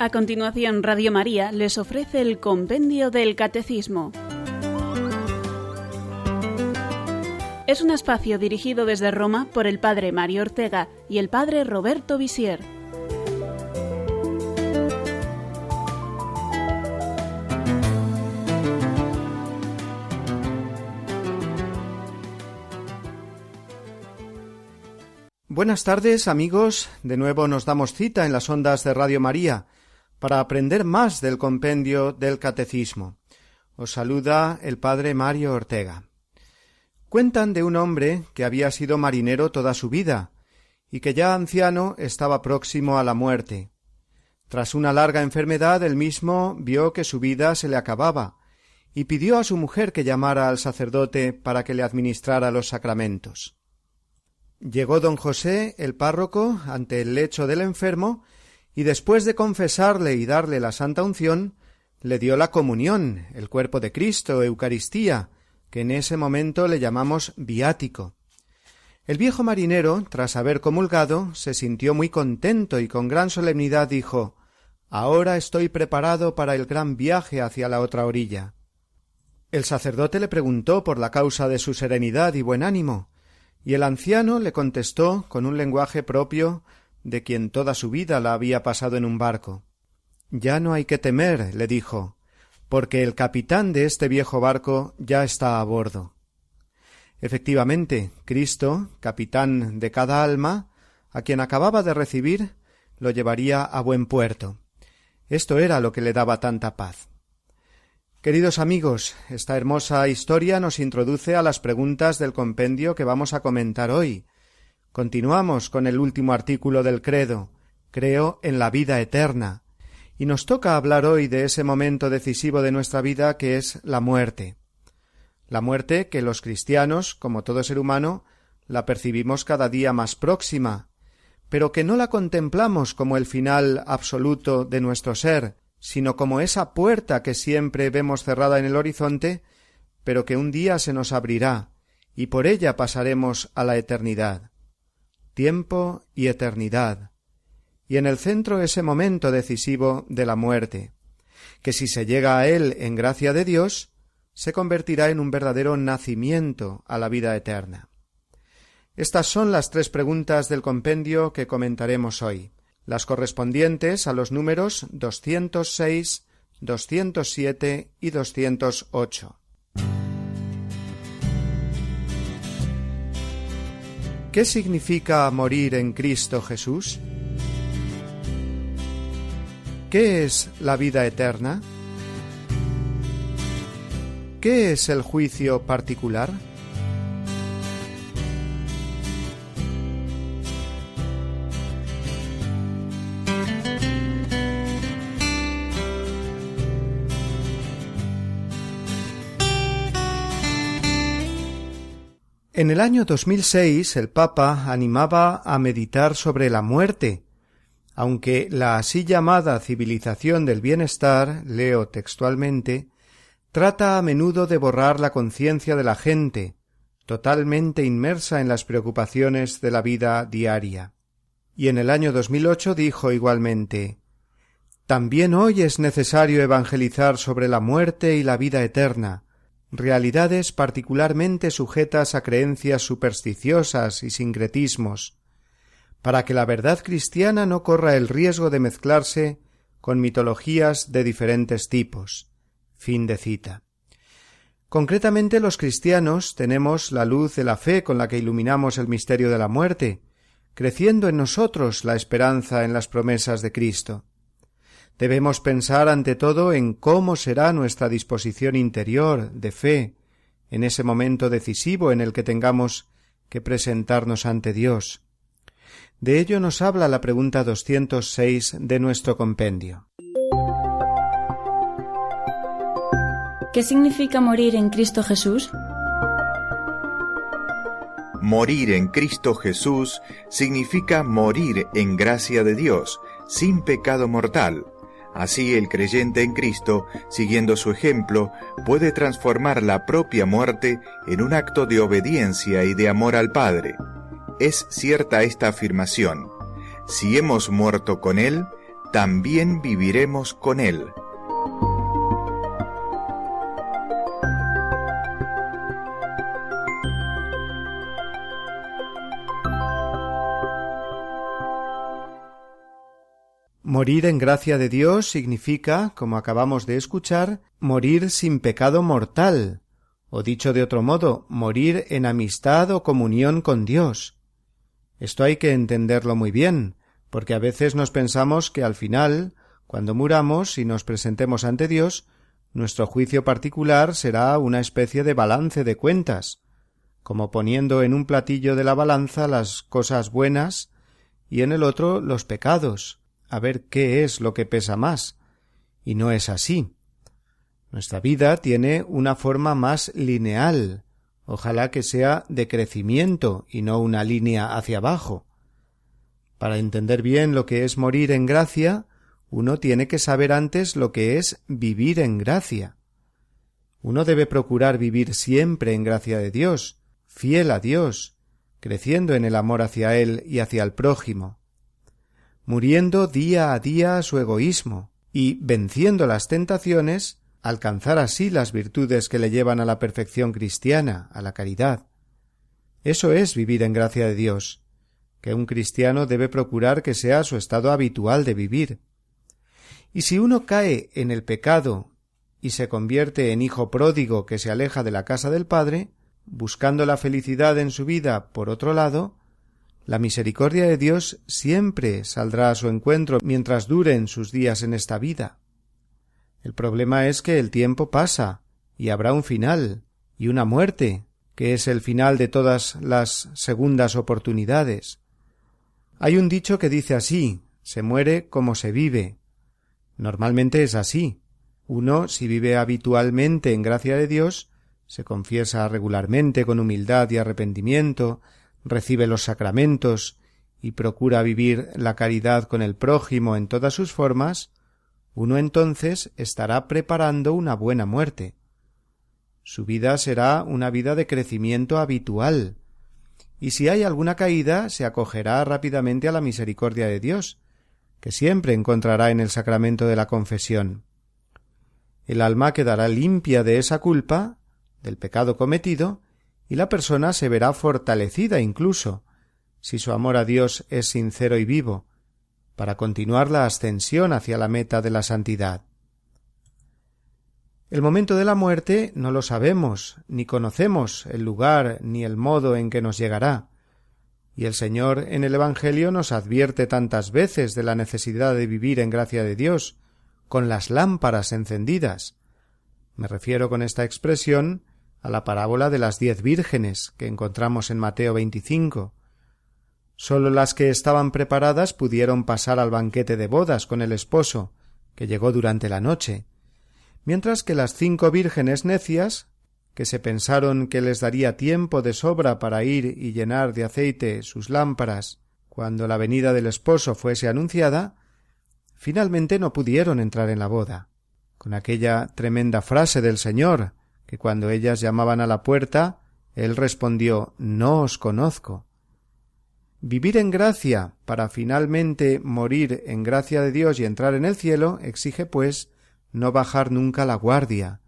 A continuación, Radio María les ofrece el Compendio del Catecismo. Es un espacio dirigido desde Roma por el Padre Mario Ortega y el Padre Roberto Visier. Buenas tardes amigos, de nuevo nos damos cita en las ondas de Radio María para aprender más del compendio del Catecismo. Os saluda el Padre Mario Ortega. Cuentan de un hombre que había sido marinero toda su vida y que ya anciano estaba próximo a la muerte. Tras una larga enfermedad, él mismo vio que su vida se le acababa y pidió a su mujer que llamara al sacerdote para que le administrara los sacramentos. Llegó don José, el párroco, ante el lecho del enfermo y después de confesarle y darle la santa unción, le dio la comunión, el cuerpo de Cristo, Eucaristía, que en ese momento le llamamos viático. El viejo marinero, tras haber comulgado, se sintió muy contento y con gran solemnidad dijo Ahora estoy preparado para el gran viaje hacia la otra orilla. El sacerdote le preguntó por la causa de su serenidad y buen ánimo, y el anciano le contestó con un lenguaje propio de quien toda su vida la había pasado en un barco. Ya no hay que temer, le dijo, porque el capitán de este viejo barco ya está a bordo. Efectivamente, Cristo, capitán de cada alma, a quien acababa de recibir, lo llevaría a buen puerto. Esto era lo que le daba tanta paz. Queridos amigos, esta hermosa historia nos introduce a las preguntas del compendio que vamos a comentar hoy, Continuamos con el último artículo del credo. Creo en la vida eterna. Y nos toca hablar hoy de ese momento decisivo de nuestra vida que es la muerte. La muerte que los cristianos, como todo ser humano, la percibimos cada día más próxima, pero que no la contemplamos como el final absoluto de nuestro ser, sino como esa puerta que siempre vemos cerrada en el horizonte, pero que un día se nos abrirá, y por ella pasaremos a la eternidad tiempo y eternidad, y en el centro ese momento decisivo de la muerte, que si se llega a él en gracia de Dios, se convertirá en un verdadero nacimiento a la vida eterna. Estas son las tres preguntas del compendio que comentaremos hoy, las correspondientes a los números 206, 207 y 208. ¿Qué significa morir en Cristo Jesús? ¿Qué es la vida eterna? ¿Qué es el juicio particular? En el año 2006 el Papa animaba a meditar sobre la muerte, aunque la así llamada civilización del bienestar, leo textualmente, trata a menudo de borrar la conciencia de la gente, totalmente inmersa en las preocupaciones de la vida diaria. Y en el año 2008 dijo igualmente También hoy es necesario evangelizar sobre la muerte y la vida eterna, realidades particularmente sujetas a creencias supersticiosas y sincretismos, para que la verdad cristiana no corra el riesgo de mezclarse con mitologías de diferentes tipos. Fin de cita. Concretamente los cristianos tenemos la luz de la fe con la que iluminamos el misterio de la muerte, creciendo en nosotros la esperanza en las promesas de Cristo. Debemos pensar ante todo en cómo será nuestra disposición interior de fe en ese momento decisivo en el que tengamos que presentarnos ante Dios. De ello nos habla la pregunta 206 de nuestro compendio. ¿Qué significa morir en Cristo Jesús? Morir en Cristo Jesús significa morir en gracia de Dios, sin pecado mortal, Así el creyente en Cristo, siguiendo su ejemplo, puede transformar la propia muerte en un acto de obediencia y de amor al Padre. Es cierta esta afirmación. Si hemos muerto con Él, también viviremos con Él. Morir en gracia de Dios significa, como acabamos de escuchar, morir sin pecado mortal, o dicho de otro modo, morir en amistad o comunión con Dios. Esto hay que entenderlo muy bien, porque a veces nos pensamos que al final, cuando muramos y nos presentemos ante Dios, nuestro juicio particular será una especie de balance de cuentas, como poniendo en un platillo de la balanza las cosas buenas y en el otro los pecados, a ver qué es lo que pesa más. Y no es así. Nuestra vida tiene una forma más lineal, ojalá que sea de crecimiento y no una línea hacia abajo. Para entender bien lo que es morir en gracia, uno tiene que saber antes lo que es vivir en gracia. Uno debe procurar vivir siempre en gracia de Dios, fiel a Dios, creciendo en el amor hacia Él y hacia el prójimo muriendo día a día a su egoísmo y venciendo las tentaciones, alcanzar así las virtudes que le llevan a la perfección cristiana, a la caridad. Eso es vivir en gracia de Dios, que un cristiano debe procurar que sea su estado habitual de vivir. Y si uno cae en el pecado y se convierte en hijo pródigo que se aleja de la casa del Padre, buscando la felicidad en su vida por otro lado, la misericordia de Dios siempre saldrá a su encuentro mientras duren sus días en esta vida. El problema es que el tiempo pasa y habrá un final y una muerte, que es el final de todas las segundas oportunidades. Hay un dicho que dice así se muere como se vive. Normalmente es así. Uno, si vive habitualmente en gracia de Dios, se confiesa regularmente con humildad y arrepentimiento, recibe los sacramentos y procura vivir la caridad con el prójimo en todas sus formas, uno entonces estará preparando una buena muerte. Su vida será una vida de crecimiento habitual, y si hay alguna caída se acogerá rápidamente a la misericordia de Dios, que siempre encontrará en el sacramento de la confesión. El alma quedará limpia de esa culpa, del pecado cometido, y la persona se verá fortalecida incluso, si su amor a Dios es sincero y vivo, para continuar la ascensión hacia la meta de la santidad. El momento de la muerte no lo sabemos, ni conocemos el lugar ni el modo en que nos llegará. Y el Señor en el Evangelio nos advierte tantas veces de la necesidad de vivir en gracia de Dios, con las lámparas encendidas. Me refiero con esta expresión a la parábola de las diez vírgenes que encontramos en Mateo 25. Sólo las que estaban preparadas pudieron pasar al banquete de bodas con el esposo, que llegó durante la noche, mientras que las cinco vírgenes necias, que se pensaron que les daría tiempo de sobra para ir y llenar de aceite sus lámparas cuando la venida del esposo fuese anunciada, finalmente no pudieron entrar en la boda. Con aquella tremenda frase del Señor que cuando ellas llamaban a la puerta, él respondió No os conozco. Vivir en gracia para finalmente morir en gracia de Dios y entrar en el cielo exige, pues, no bajar nunca la guardia,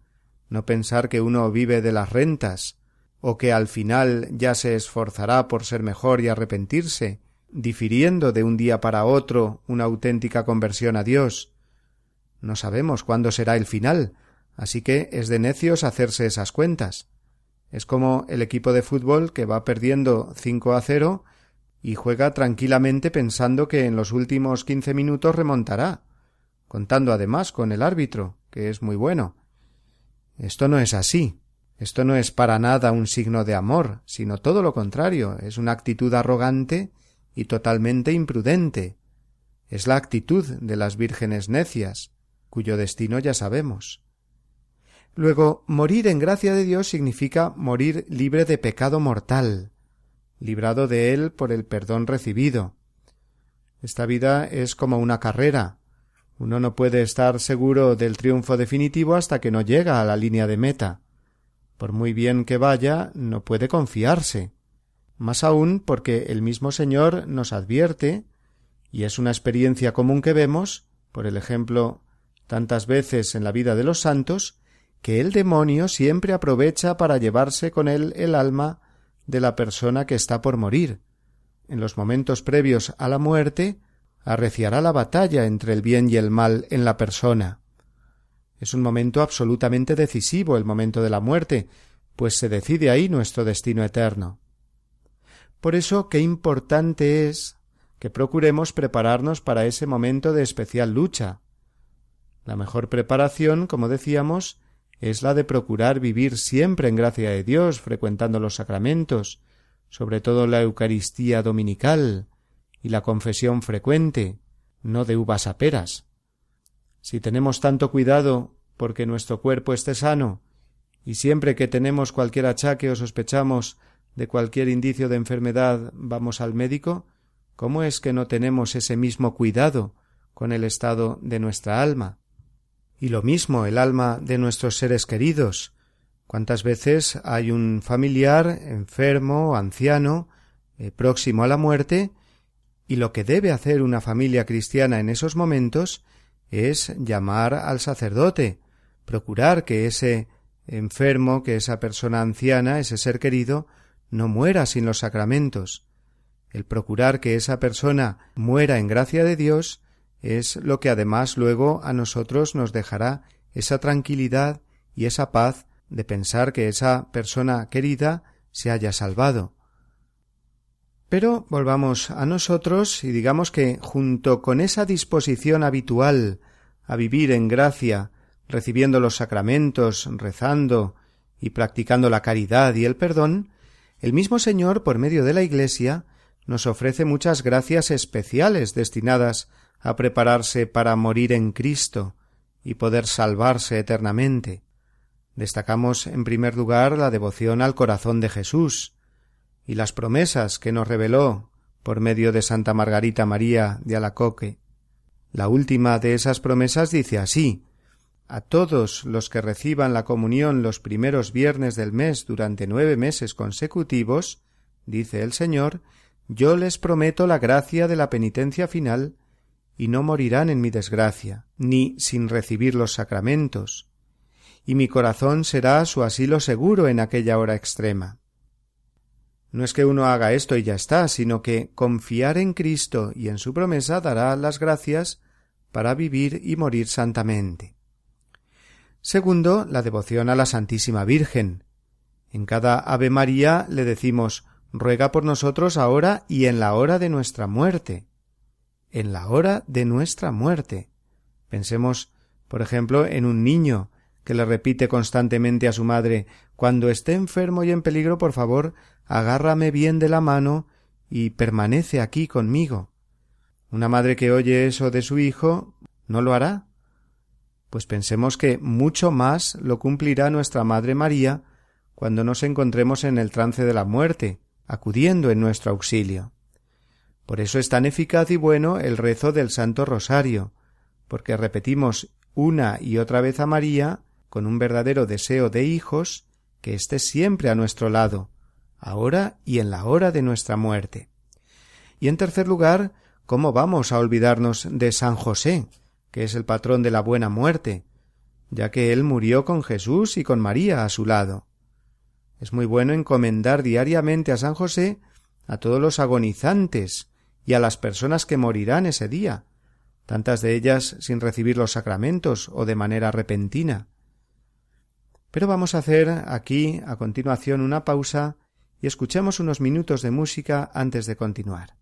no pensar que uno vive de las rentas, o que al final ya se esforzará por ser mejor y arrepentirse, difiriendo de un día para otro una auténtica conversión a Dios. No sabemos cuándo será el final, Así que es de necios hacerse esas cuentas. Es como el equipo de fútbol que va perdiendo cinco a cero y juega tranquilamente pensando que en los últimos quince minutos remontará, contando además con el árbitro, que es muy bueno. Esto no es así. Esto no es para nada un signo de amor, sino todo lo contrario, es una actitud arrogante y totalmente imprudente. Es la actitud de las vírgenes necias, cuyo destino ya sabemos. Luego, morir en gracia de Dios significa morir libre de pecado mortal, librado de él por el perdón recibido. Esta vida es como una carrera. Uno no puede estar seguro del triunfo definitivo hasta que no llega a la línea de meta. Por muy bien que vaya, no puede confiarse. Más aún porque el mismo Señor nos advierte, y es una experiencia común que vemos, por el ejemplo tantas veces en la vida de los santos, que el demonio siempre aprovecha para llevarse con él el alma de la persona que está por morir. En los momentos previos a la muerte, arreciará la batalla entre el bien y el mal en la persona. Es un momento absolutamente decisivo el momento de la muerte, pues se decide ahí nuestro destino eterno. Por eso qué importante es que procuremos prepararnos para ese momento de especial lucha. La mejor preparación, como decíamos, es la de procurar vivir siempre en gracia de Dios, frecuentando los sacramentos, sobre todo la Eucaristía dominical y la confesión frecuente, no de uvas a peras. Si tenemos tanto cuidado porque nuestro cuerpo esté sano, y siempre que tenemos cualquier achaque o sospechamos de cualquier indicio de enfermedad vamos al médico, ¿cómo es que no tenemos ese mismo cuidado con el estado de nuestra alma? Y lo mismo el alma de nuestros seres queridos. ¿Cuántas veces hay un familiar enfermo, anciano, eh, próximo a la muerte, y lo que debe hacer una familia cristiana en esos momentos es llamar al sacerdote, procurar que ese enfermo, que esa persona anciana, ese ser querido, no muera sin los sacramentos. El procurar que esa persona muera en gracia de Dios es lo que además luego a nosotros nos dejará esa tranquilidad y esa paz de pensar que esa persona querida se haya salvado. Pero volvamos a nosotros y digamos que junto con esa disposición habitual a vivir en gracia, recibiendo los sacramentos, rezando y practicando la caridad y el perdón, el mismo Señor, por medio de la Iglesia, nos ofrece muchas gracias especiales destinadas a prepararse para morir en Cristo y poder salvarse eternamente. Destacamos en primer lugar la devoción al corazón de Jesús y las promesas que nos reveló por medio de Santa Margarita María de Alacoque. La última de esas promesas dice así a todos los que reciban la comunión los primeros viernes del mes durante nueve meses consecutivos, dice el Señor, yo les prometo la gracia de la penitencia final, y no morirán en mi desgracia, ni sin recibir los sacramentos, y mi corazón será su asilo seguro en aquella hora extrema. No es que uno haga esto y ya está, sino que confiar en Cristo y en su promesa dará las gracias para vivir y morir santamente. Segundo, la devoción a la Santísima Virgen. En cada Ave María le decimos ruega por nosotros ahora y en la hora de nuestra muerte. En la hora de nuestra muerte. Pensemos, por ejemplo, en un niño que le repite constantemente a su madre Cuando esté enfermo y en peligro, por favor, agárrame bien de la mano y permanece aquí conmigo. Una madre que oye eso de su hijo no lo hará. Pues pensemos que mucho más lo cumplirá nuestra Madre María cuando nos encontremos en el trance de la muerte, acudiendo en nuestro auxilio. Por eso es tan eficaz y bueno el rezo del Santo Rosario, porque repetimos una y otra vez a María, con un verdadero deseo de hijos, que esté siempre a nuestro lado, ahora y en la hora de nuestra muerte. Y en tercer lugar, ¿cómo vamos a olvidarnos de San José, que es el patrón de la buena muerte, ya que él murió con Jesús y con María a su lado. Es muy bueno encomendar diariamente a San José a todos los agonizantes y a las personas que morirán ese día, tantas de ellas sin recibir los sacramentos o de manera repentina. Pero vamos a hacer aquí a continuación una pausa y escuchemos unos minutos de música antes de continuar.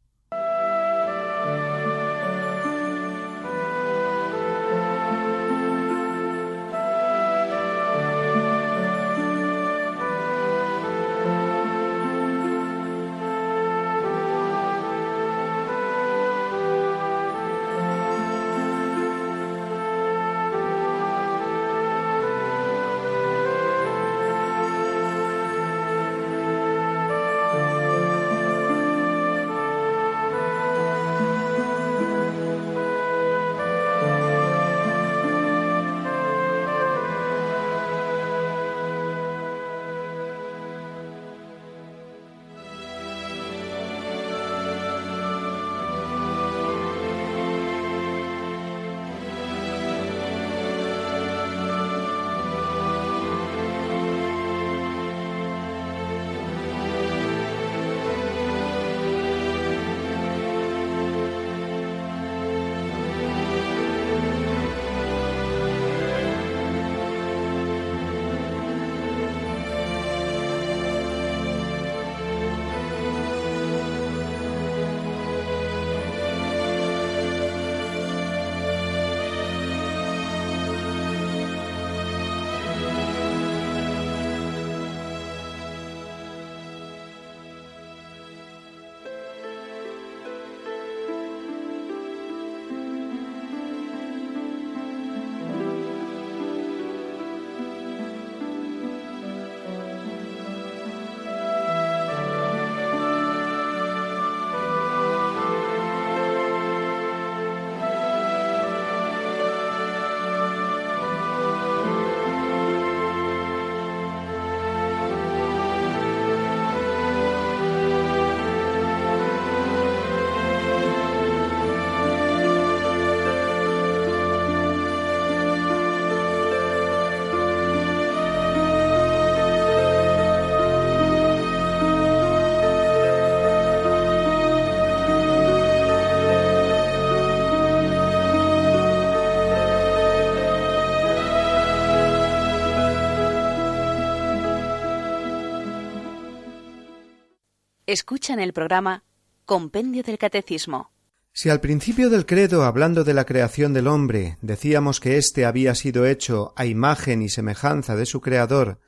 Escuchan el programa Compendio del Catecismo. Si al principio del credo, hablando de la creación del hombre, decíamos que éste había sido hecho a imagen y semejanza de su Creador,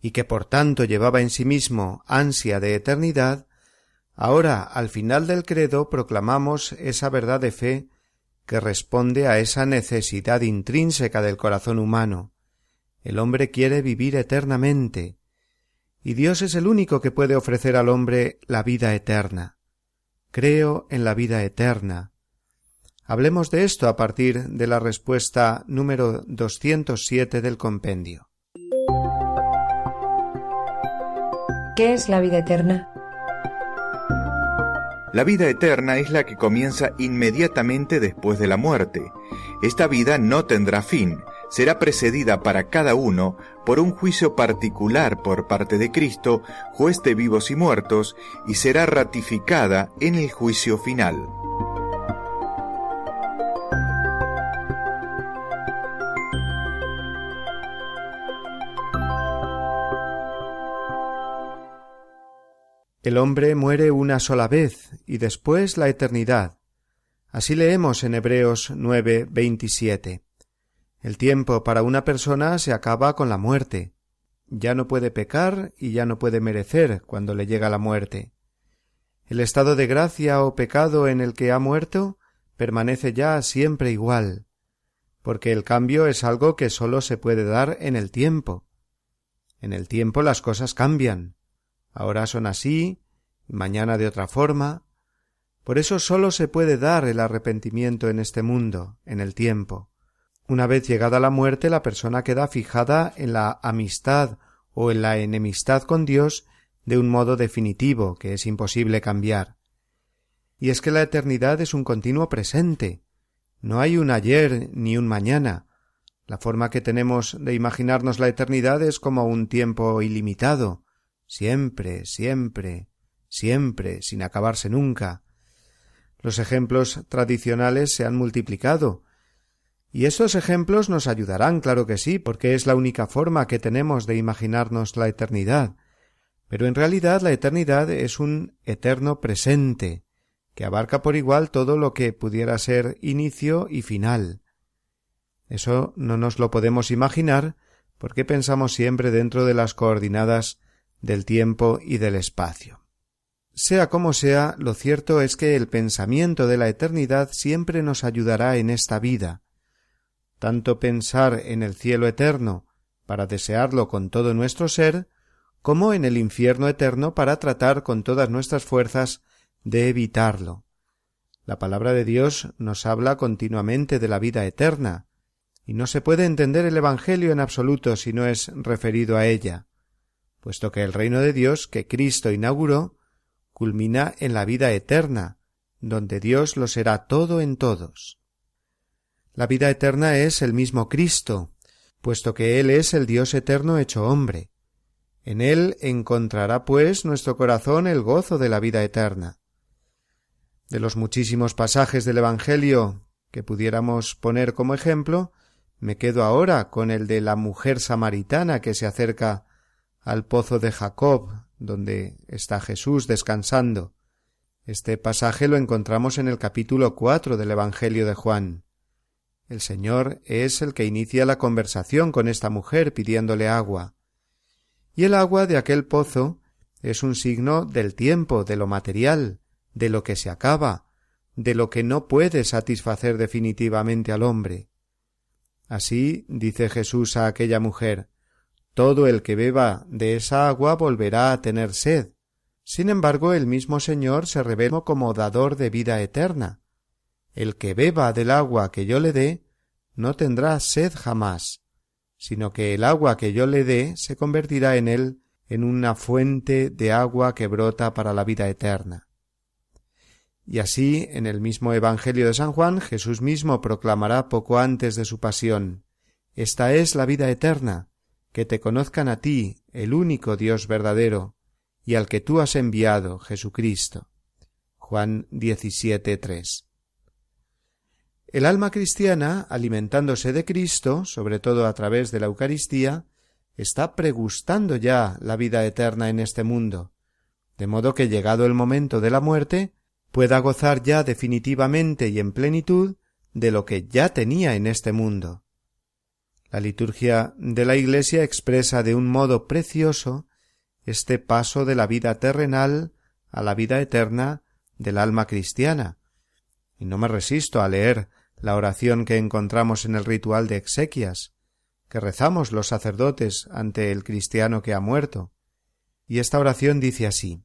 y que por tanto llevaba en sí mismo ansia de eternidad, ahora al final del credo proclamamos esa verdad de fe que responde a esa necesidad intrínseca del corazón humano. El hombre quiere vivir eternamente, y Dios es el único que puede ofrecer al hombre la vida eterna. Creo en la vida eterna. Hablemos de esto a partir de la respuesta número 207 del compendio. ¿Qué es la vida eterna? La vida eterna es la que comienza inmediatamente después de la muerte. Esta vida no tendrá fin, será precedida para cada uno por un juicio particular por parte de Cristo, juez de vivos y muertos, y será ratificada en el juicio final. El hombre muere una sola vez y después la eternidad. Así leemos en Hebreos 9, 27. El tiempo para una persona se acaba con la muerte. Ya no puede pecar y ya no puede merecer cuando le llega la muerte. El estado de gracia o pecado en el que ha muerto permanece ya siempre igual, porque el cambio es algo que sólo se puede dar en el tiempo. En el tiempo las cosas cambian ahora son así, mañana de otra forma. Por eso sólo se puede dar el arrepentimiento en este mundo, en el tiempo. Una vez llegada la muerte, la persona queda fijada en la amistad o en la enemistad con Dios de un modo definitivo que es imposible cambiar. Y es que la eternidad es un continuo presente. No hay un ayer ni un mañana. La forma que tenemos de imaginarnos la eternidad es como un tiempo ilimitado, siempre, siempre, siempre, sin acabarse nunca. Los ejemplos tradicionales se han multiplicado, y estos ejemplos nos ayudarán, claro que sí, porque es la única forma que tenemos de imaginarnos la eternidad. Pero en realidad la eternidad es un eterno presente, que abarca por igual todo lo que pudiera ser inicio y final. Eso no nos lo podemos imaginar porque pensamos siempre dentro de las coordinadas del tiempo y del espacio. Sea como sea, lo cierto es que el pensamiento de la eternidad siempre nos ayudará en esta vida. Tanto pensar en el cielo eterno para desearlo con todo nuestro ser, como en el infierno eterno para tratar con todas nuestras fuerzas de evitarlo. La palabra de Dios nos habla continuamente de la vida eterna, y no se puede entender el Evangelio en absoluto si no es referido a ella puesto que el reino de Dios que Cristo inauguró culmina en la vida eterna, donde Dios lo será todo en todos. La vida eterna es el mismo Cristo, puesto que Él es el Dios eterno hecho hombre. En Él encontrará, pues, nuestro corazón el gozo de la vida eterna. De los muchísimos pasajes del Evangelio que pudiéramos poner como ejemplo, me quedo ahora con el de la mujer samaritana que se acerca al pozo de Jacob, donde está Jesús descansando. Este pasaje lo encontramos en el capítulo cuatro del Evangelio de Juan. El Señor es el que inicia la conversación con esta mujer pidiéndole agua. Y el agua de aquel pozo es un signo del tiempo, de lo material, de lo que se acaba, de lo que no puede satisfacer definitivamente al hombre. Así dice Jesús a aquella mujer todo el que beba de esa agua volverá a tener sed. Sin embargo, el mismo Señor se revela como dador de vida eterna. El que beba del agua que yo le dé, no tendrá sed jamás, sino que el agua que yo le dé se convertirá en él en una fuente de agua que brota para la vida eterna. Y así, en el mismo Evangelio de San Juan, Jesús mismo proclamará poco antes de su pasión Esta es la vida eterna, que te conozcan a ti, el único Dios verdadero, y al que tú has enviado, Jesucristo. Juan 17.3. El alma cristiana, alimentándose de Cristo, sobre todo a través de la Eucaristía, está pregustando ya la vida eterna en este mundo, de modo que llegado el momento de la muerte pueda gozar ya definitivamente y en plenitud de lo que ya tenía en este mundo. La liturgia de la Iglesia expresa de un modo precioso este paso de la vida terrenal a la vida eterna del alma cristiana, y no me resisto a leer la oración que encontramos en el ritual de exequias, que rezamos los sacerdotes ante el cristiano que ha muerto. Y esta oración dice así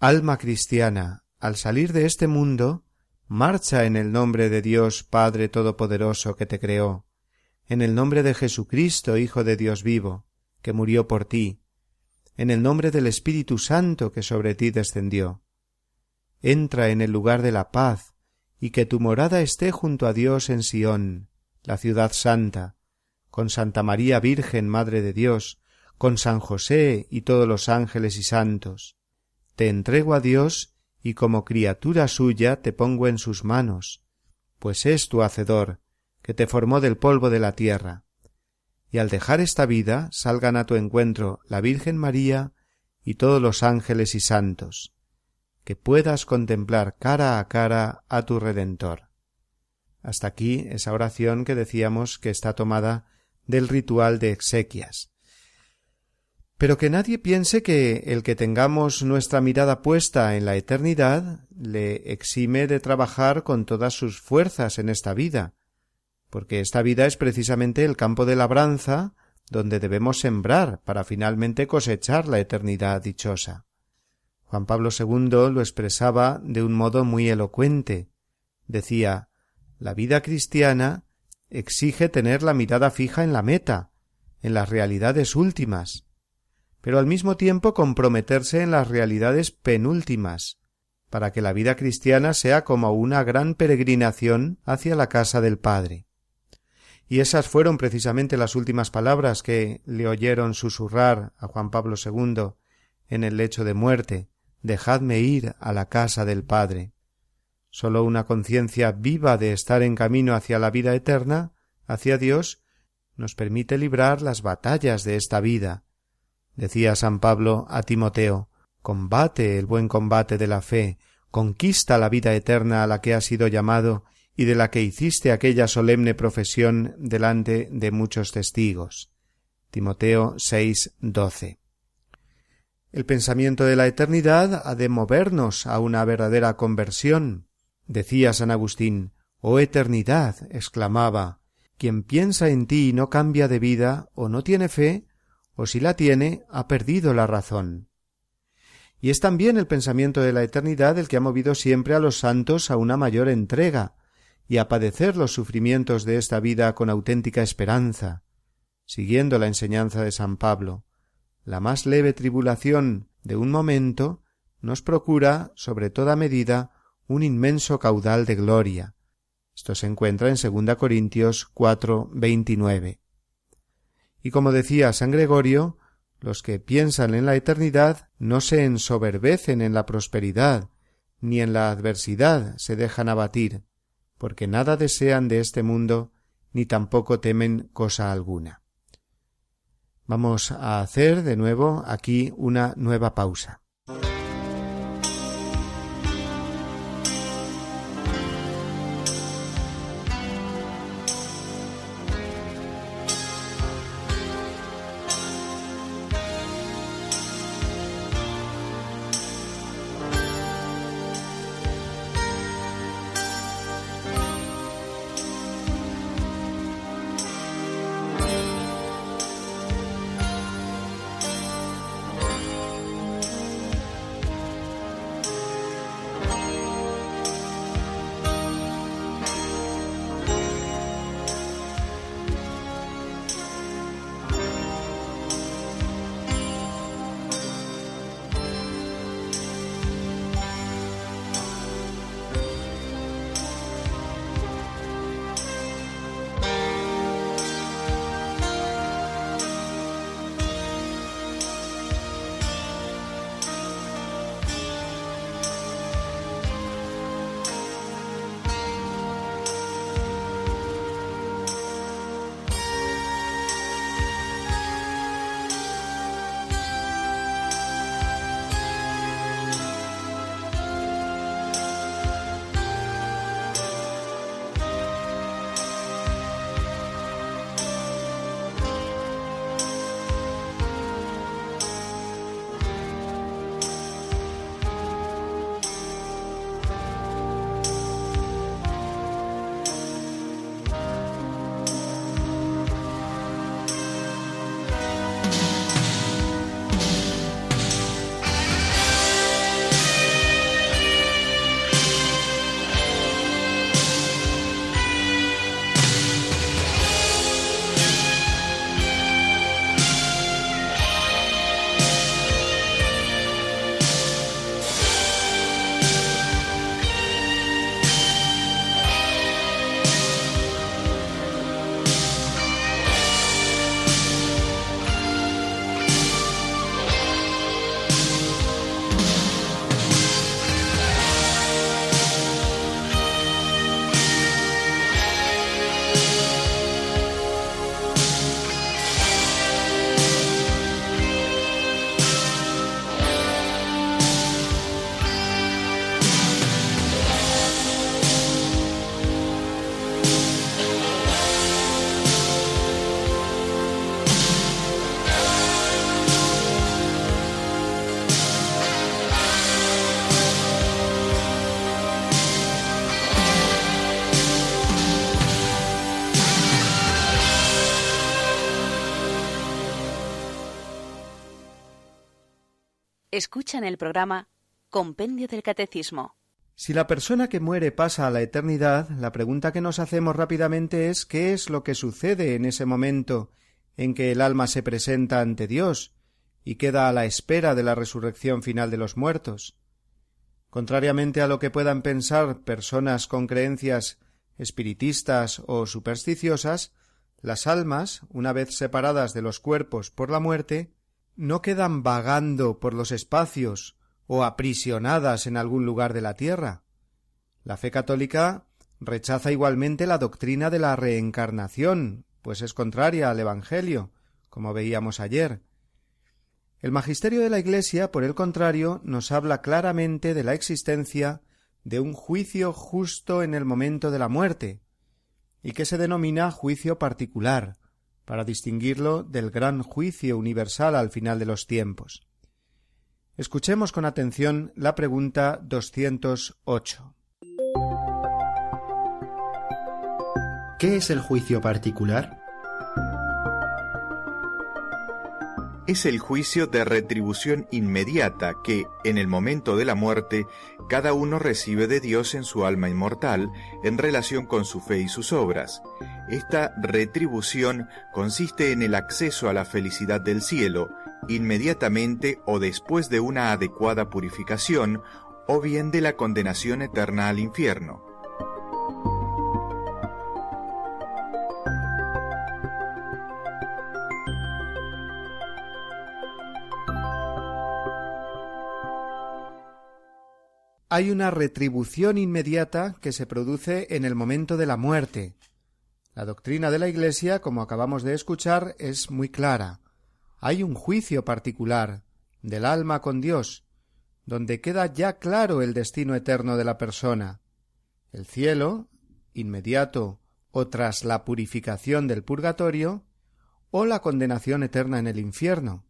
Alma cristiana, al salir de este mundo, marcha en el nombre de Dios Padre Todopoderoso que te creó, en el nombre de Jesucristo, Hijo de Dios vivo, que murió por ti, en el nombre del Espíritu Santo que sobre ti descendió. Entra en el lugar de la paz, y que tu morada esté junto a Dios en Sión, la ciudad santa, con Santa María Virgen, Madre de Dios, con San José y todos los ángeles y santos. Te entrego a Dios y como criatura suya te pongo en sus manos, pues es tu Hacedor, que te formó del polvo de la tierra. Y al dejar esta vida salgan a tu encuentro la Virgen María y todos los ángeles y santos, que puedas contemplar cara a cara a tu Redentor. Hasta aquí esa oración que decíamos que está tomada del ritual de exequias. Pero que nadie piense que el que tengamos nuestra mirada puesta en la eternidad le exime de trabajar con todas sus fuerzas en esta vida, porque esta vida es precisamente el campo de labranza donde debemos sembrar para finalmente cosechar la eternidad dichosa. Juan Pablo II lo expresaba de un modo muy elocuente. Decía La vida cristiana exige tener la mirada fija en la meta, en las realidades últimas, pero al mismo tiempo comprometerse en las realidades penúltimas, para que la vida cristiana sea como una gran peregrinación hacia la casa del Padre. Y esas fueron precisamente las últimas palabras que le oyeron susurrar a Juan Pablo II en el lecho de muerte Dejadme ir a la casa del Padre. Sólo una conciencia viva de estar en camino hacia la vida eterna, hacia Dios, nos permite librar las batallas de esta vida. Decía San Pablo a Timoteo Combate el buen combate de la fe, conquista la vida eterna a la que has sido llamado y de la que hiciste aquella solemne profesión delante de muchos testigos. Timoteo 6, 12. El pensamiento de la eternidad ha de movernos a una verdadera conversión, Decía San Agustín Oh eternidad. exclamaba quien piensa en ti y no cambia de vida, o no tiene fe, o si la tiene, ha perdido la razón. Y es también el pensamiento de la eternidad el que ha movido siempre a los santos a una mayor entrega, y a padecer los sufrimientos de esta vida con auténtica esperanza, siguiendo la enseñanza de San Pablo. La más leve tribulación de un momento nos procura, sobre toda medida, un inmenso caudal de gloria. Esto se encuentra en 2 Corintios 4, 29. Y como decía San Gregorio, los que piensan en la eternidad no se ensoberbecen en la prosperidad, ni en la adversidad se dejan abatir, porque nada desean de este mundo, ni tampoco temen cosa alguna. Vamos a hacer de nuevo aquí una nueva pausa. Escuchan el programa Compendio del Catecismo. Si la persona que muere pasa a la eternidad, la pregunta que nos hacemos rápidamente es ¿qué es lo que sucede en ese momento en que el alma se presenta ante Dios y queda a la espera de la resurrección final de los muertos? Contrariamente a lo que puedan pensar personas con creencias espiritistas o supersticiosas, las almas, una vez separadas de los cuerpos por la muerte, no quedan vagando por los espacios o aprisionadas en algún lugar de la tierra. La fe católica rechaza igualmente la doctrina de la reencarnación, pues es contraria al Evangelio, como veíamos ayer. El magisterio de la Iglesia, por el contrario, nos habla claramente de la existencia de un juicio justo en el momento de la muerte, y que se denomina juicio particular, para distinguirlo del gran juicio universal al final de los tiempos. Escuchemos con atención la pregunta 208. ¿Qué es el juicio particular? es el juicio de retribución inmediata que, en el momento de la muerte, cada uno recibe de Dios en su alma inmortal en relación con su fe y sus obras. Esta retribución consiste en el acceso a la felicidad del cielo, inmediatamente o después de una adecuada purificación, o bien de la condenación eterna al infierno. hay una retribución inmediata que se produce en el momento de la muerte. La doctrina de la Iglesia, como acabamos de escuchar, es muy clara. Hay un juicio particular del alma con Dios, donde queda ya claro el destino eterno de la persona. El cielo, inmediato o tras la purificación del purgatorio, o la condenación eterna en el infierno.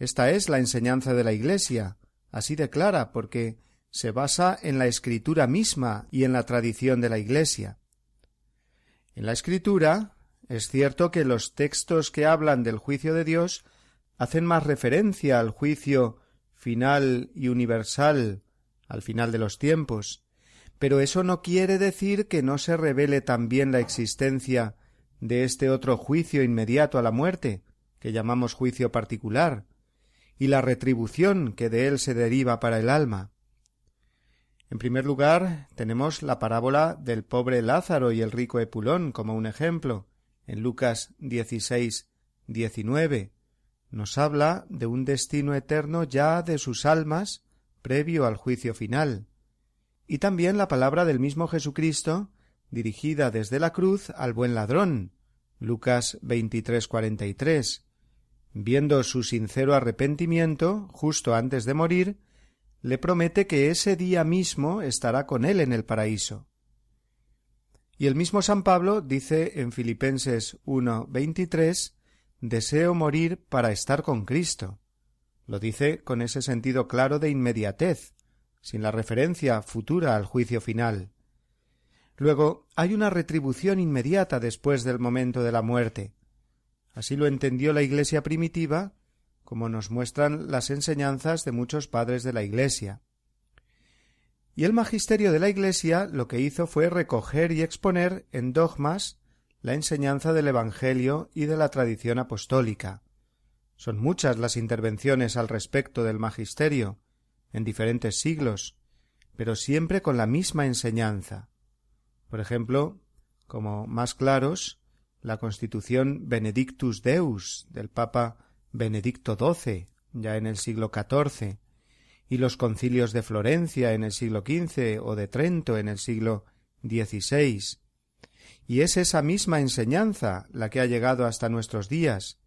Esta es la enseñanza de la Iglesia, así de clara, porque se basa en la escritura misma y en la tradición de la Iglesia. En la escritura es cierto que los textos que hablan del juicio de Dios hacen más referencia al juicio final y universal al final de los tiempos, pero eso no quiere decir que no se revele también la existencia de este otro juicio inmediato a la muerte, que llamamos juicio particular, y la retribución que de él se deriva para el alma. En primer lugar, tenemos la parábola del pobre Lázaro y el rico Epulón como un ejemplo. En Lucas 16, 19 nos habla de un destino eterno ya de sus almas previo al juicio final. Y también la palabra del mismo Jesucristo dirigida desde la cruz al buen ladrón. Lucas 23, 43. Viendo su sincero arrepentimiento justo antes de morir, le promete que ese día mismo estará con él en el paraíso. Y el mismo San Pablo dice en Filipenses 1, 23, deseo morir para estar con Cristo. Lo dice con ese sentido claro de inmediatez, sin la referencia futura al juicio final. Luego hay una retribución inmediata después del momento de la muerte. Así lo entendió la Iglesia primitiva como nos muestran las enseñanzas de muchos padres de la Iglesia. Y el magisterio de la Iglesia lo que hizo fue recoger y exponer en dogmas la enseñanza del Evangelio y de la tradición apostólica. Son muchas las intervenciones al respecto del magisterio, en diferentes siglos, pero siempre con la misma enseñanza. Por ejemplo, como más claros, la Constitución Benedictus Deus del Papa Benedicto XII, ya en el siglo XIV, y los concilios de Florencia en el siglo XV o de Trento en el siglo XVI. Y es esa misma enseñanza la que ha llegado hasta nuestros días,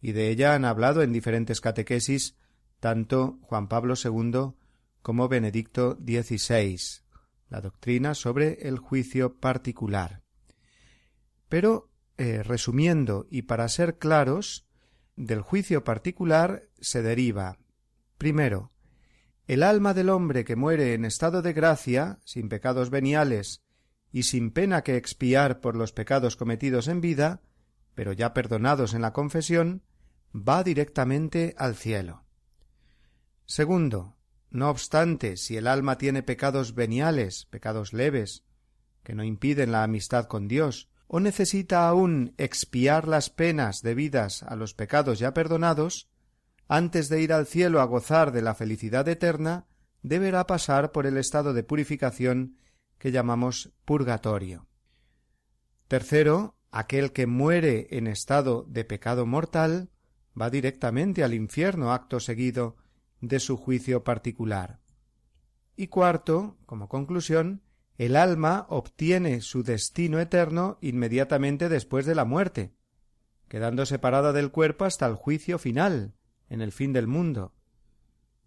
y de ella han hablado en diferentes catequesis tanto Juan Pablo II como Benedicto XVI, la doctrina sobre el juicio particular. Pero, eh, resumiendo y para ser claros, del juicio particular se deriva primero el alma del hombre que muere en estado de gracia, sin pecados veniales y sin pena que expiar por los pecados cometidos en vida, pero ya perdonados en la confesión, va directamente al cielo. Segundo, no obstante, si el alma tiene pecados veniales, pecados leves, que no impiden la amistad con Dios, o necesita aún expiar las penas debidas a los pecados ya perdonados, antes de ir al cielo a gozar de la felicidad eterna, deberá pasar por el estado de purificación que llamamos purgatorio. Tercero, aquel que muere en estado de pecado mortal va directamente al infierno acto seguido de su juicio particular. Y cuarto, como conclusión, el alma obtiene su destino eterno inmediatamente después de la muerte, quedando separada del cuerpo hasta el juicio final, en el fin del mundo.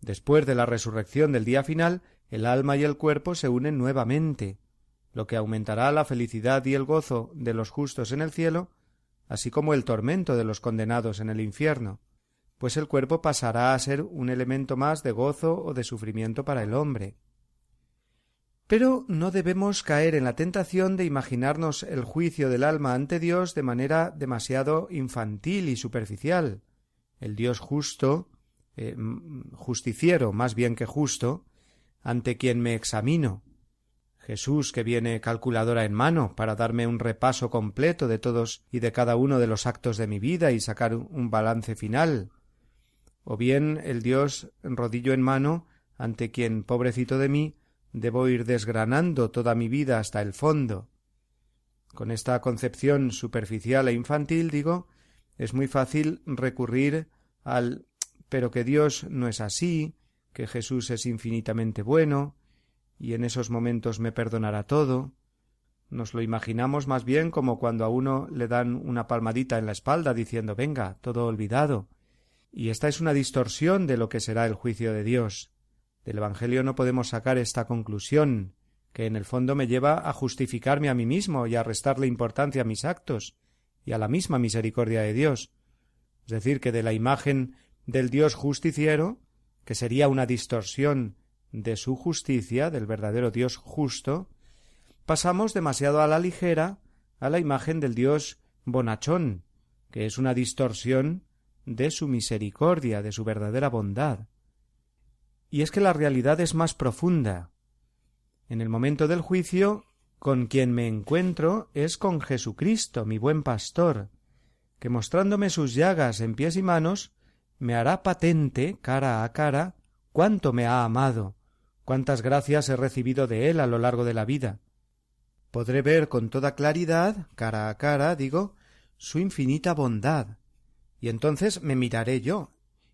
Después de la resurrección del día final, el alma y el cuerpo se unen nuevamente, lo que aumentará la felicidad y el gozo de los justos en el cielo, así como el tormento de los condenados en el infierno, pues el cuerpo pasará a ser un elemento más de gozo o de sufrimiento para el hombre. Pero no debemos caer en la tentación de imaginarnos el juicio del alma ante Dios de manera demasiado infantil y superficial. El Dios justo, eh, justiciero más bien que justo, ante quien me examino. Jesús que viene calculadora en mano para darme un repaso completo de todos y de cada uno de los actos de mi vida y sacar un balance final. O bien el Dios rodillo en mano ante quien, pobrecito de mí, debo ir desgranando toda mi vida hasta el fondo. Con esta concepción superficial e infantil, digo, es muy fácil recurrir al pero que Dios no es así, que Jesús es infinitamente bueno, y en esos momentos me perdonará todo. Nos lo imaginamos más bien como cuando a uno le dan una palmadita en la espalda diciendo venga, todo olvidado. Y esta es una distorsión de lo que será el juicio de Dios. Del Evangelio no podemos sacar esta conclusión, que en el fondo me lleva a justificarme a mí mismo y a restarle importancia a mis actos y a la misma misericordia de Dios. Es decir, que de la imagen del Dios justiciero, que sería una distorsión de su justicia, del verdadero Dios justo, pasamos demasiado a la ligera a la imagen del Dios bonachón, que es una distorsión de su misericordia, de su verdadera bondad. Y es que la realidad es más profunda. En el momento del juicio, con quien me encuentro es con Jesucristo, mi buen pastor, que mostrándome sus llagas en pies y manos, me hará patente, cara a cara, cuánto me ha amado, cuántas gracias he recibido de él a lo largo de la vida. Podré ver con toda claridad, cara a cara, digo, su infinita bondad, y entonces me miraré yo,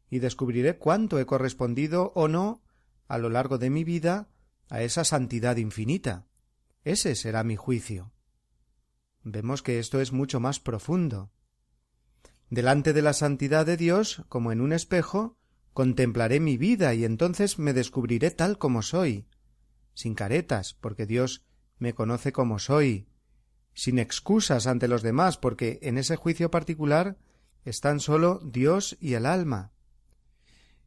y descubriré cuánto he correspondido o no a lo largo de mi vida a esa santidad infinita. Ese será mi juicio. Vemos que esto es mucho más profundo. Delante de la santidad de Dios, como en un espejo, contemplaré mi vida y entonces me descubriré tal como soy, sin caretas, porque Dios me conoce como soy, sin excusas ante los demás, porque en ese juicio particular están solo Dios y el alma.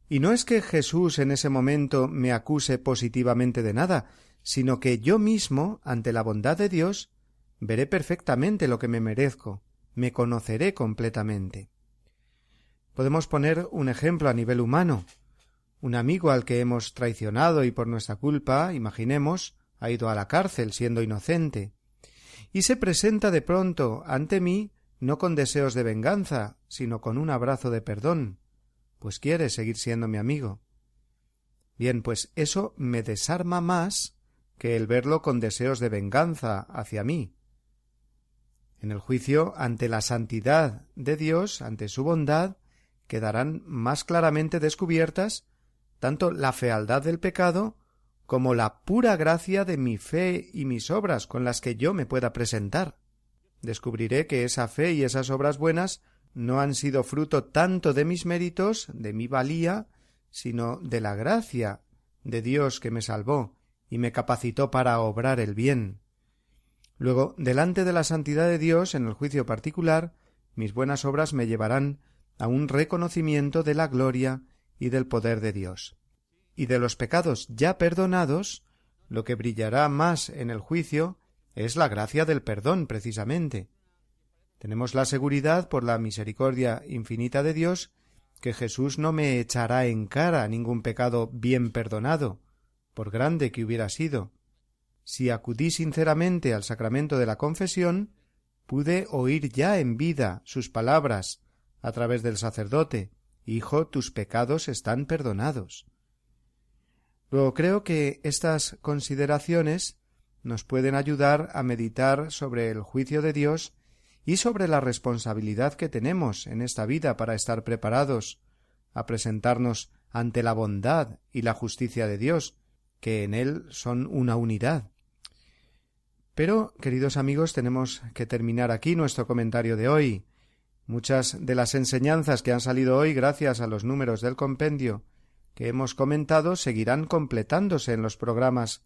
Y no es que Jesús en ese momento me acuse positivamente de nada, sino que yo mismo, ante la bondad de Dios, veré perfectamente lo que me merezco, me conoceré completamente. Podemos poner un ejemplo a nivel humano. Un amigo al que hemos traicionado y por nuestra culpa, imaginemos, ha ido a la cárcel siendo inocente, y se presenta de pronto ante mí no con deseos de venganza, sino con un abrazo de perdón, pues quiere seguir siendo mi amigo. Bien, pues eso me desarma más que el verlo con deseos de venganza hacia mí. En el juicio, ante la santidad de Dios, ante su bondad, quedarán más claramente descubiertas tanto la fealdad del pecado como la pura gracia de mi fe y mis obras con las que yo me pueda presentar descubriré que esa fe y esas obras buenas no han sido fruto tanto de mis méritos, de mi valía, sino de la gracia de Dios que me salvó y me capacitó para obrar el bien. Luego, delante de la santidad de Dios, en el juicio particular, mis buenas obras me llevarán a un reconocimiento de la gloria y del poder de Dios. Y de los pecados ya perdonados, lo que brillará más en el juicio es la gracia del perdón, precisamente. Tenemos la seguridad, por la misericordia infinita de Dios, que Jesús no me echará en cara ningún pecado bien perdonado, por grande que hubiera sido. Si acudí sinceramente al sacramento de la confesión, pude oír ya en vida sus palabras a través del sacerdote Hijo, tus pecados están perdonados. Luego creo que estas consideraciones nos pueden ayudar a meditar sobre el juicio de Dios y sobre la responsabilidad que tenemos en esta vida para estar preparados a presentarnos ante la bondad y la justicia de Dios, que en él son una unidad. Pero, queridos amigos, tenemos que terminar aquí nuestro comentario de hoy. Muchas de las enseñanzas que han salido hoy gracias a los números del compendio que hemos comentado seguirán completándose en los programas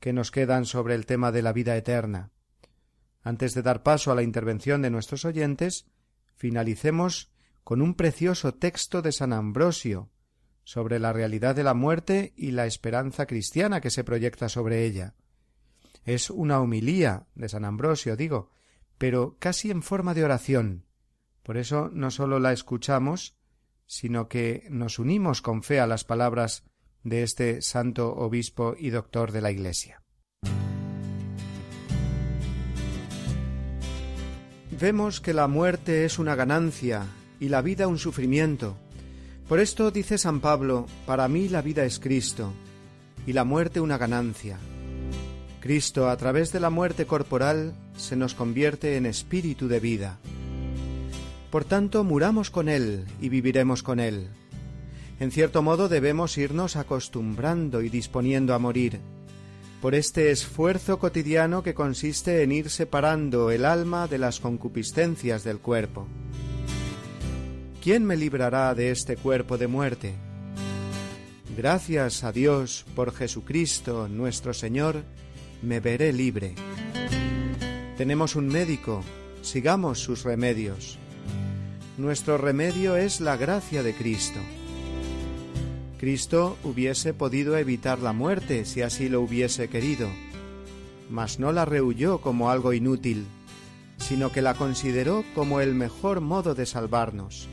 que nos quedan sobre el tema de la vida eterna. Antes de dar paso a la intervención de nuestros oyentes, finalicemos con un precioso texto de San Ambrosio sobre la realidad de la muerte y la esperanza cristiana que se proyecta sobre ella. Es una homilía de San Ambrosio, digo, pero casi en forma de oración. Por eso no sólo la escuchamos, sino que nos unimos con fe a las palabras de este santo obispo y doctor de la Iglesia. Vemos que la muerte es una ganancia y la vida un sufrimiento. Por esto dice San Pablo, para mí la vida es Cristo y la muerte una ganancia. Cristo, a través de la muerte corporal, se nos convierte en espíritu de vida. Por tanto, muramos con Él y viviremos con Él. En cierto modo debemos irnos acostumbrando y disponiendo a morir, por este esfuerzo cotidiano que consiste en ir separando el alma de las concupiscencias del cuerpo. ¿Quién me librará de este cuerpo de muerte? Gracias a Dios por Jesucristo nuestro Señor, me veré libre. Tenemos un médico, sigamos sus remedios. Nuestro remedio es la gracia de Cristo. Cristo hubiese podido evitar la muerte si así lo hubiese querido, mas no la rehuyó como algo inútil, sino que la consideró como el mejor modo de salvarnos.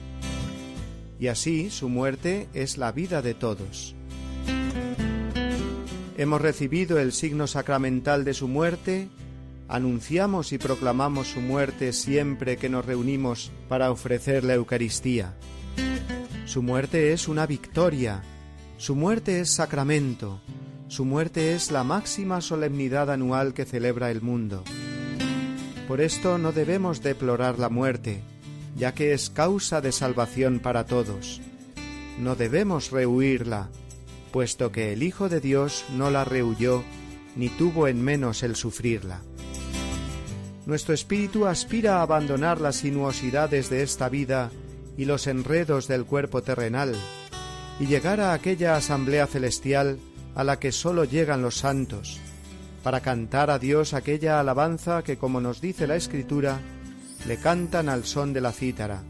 Y así su muerte es la vida de todos. Hemos recibido el signo sacramental de su muerte, anunciamos y proclamamos su muerte siempre que nos reunimos para ofrecer la Eucaristía. Su muerte es una victoria, su muerte es sacramento, su muerte es la máxima solemnidad anual que celebra el mundo. Por esto no debemos deplorar la muerte, ya que es causa de salvación para todos. No debemos rehuirla, puesto que el Hijo de Dios no la rehuyó ni tuvo en menos el sufrirla. Nuestro espíritu aspira a abandonar las sinuosidades de esta vida y los enredos del cuerpo terrenal, y llegar a aquella asamblea celestial a la que sólo llegan los santos, para cantar a Dios aquella alabanza que, como nos dice la Escritura, le cantan al son de la cítara.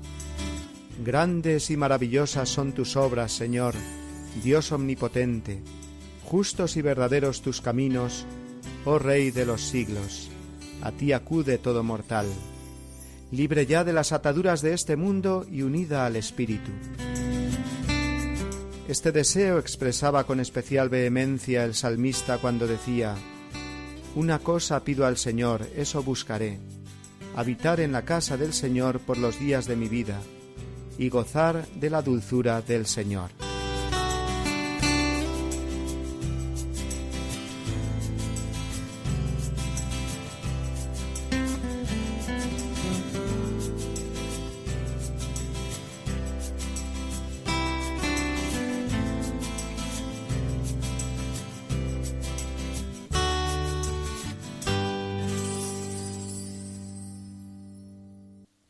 Grandes y maravillosas son tus obras, Señor, Dios omnipotente, justos y verdaderos tus caminos, oh Rey de los siglos. A ti acude todo mortal, libre ya de las ataduras de este mundo y unida al Espíritu. Este deseo expresaba con especial vehemencia el salmista cuando decía Una cosa pido al Señor, eso buscaré, habitar en la casa del Señor por los días de mi vida, y gozar de la dulzura del Señor.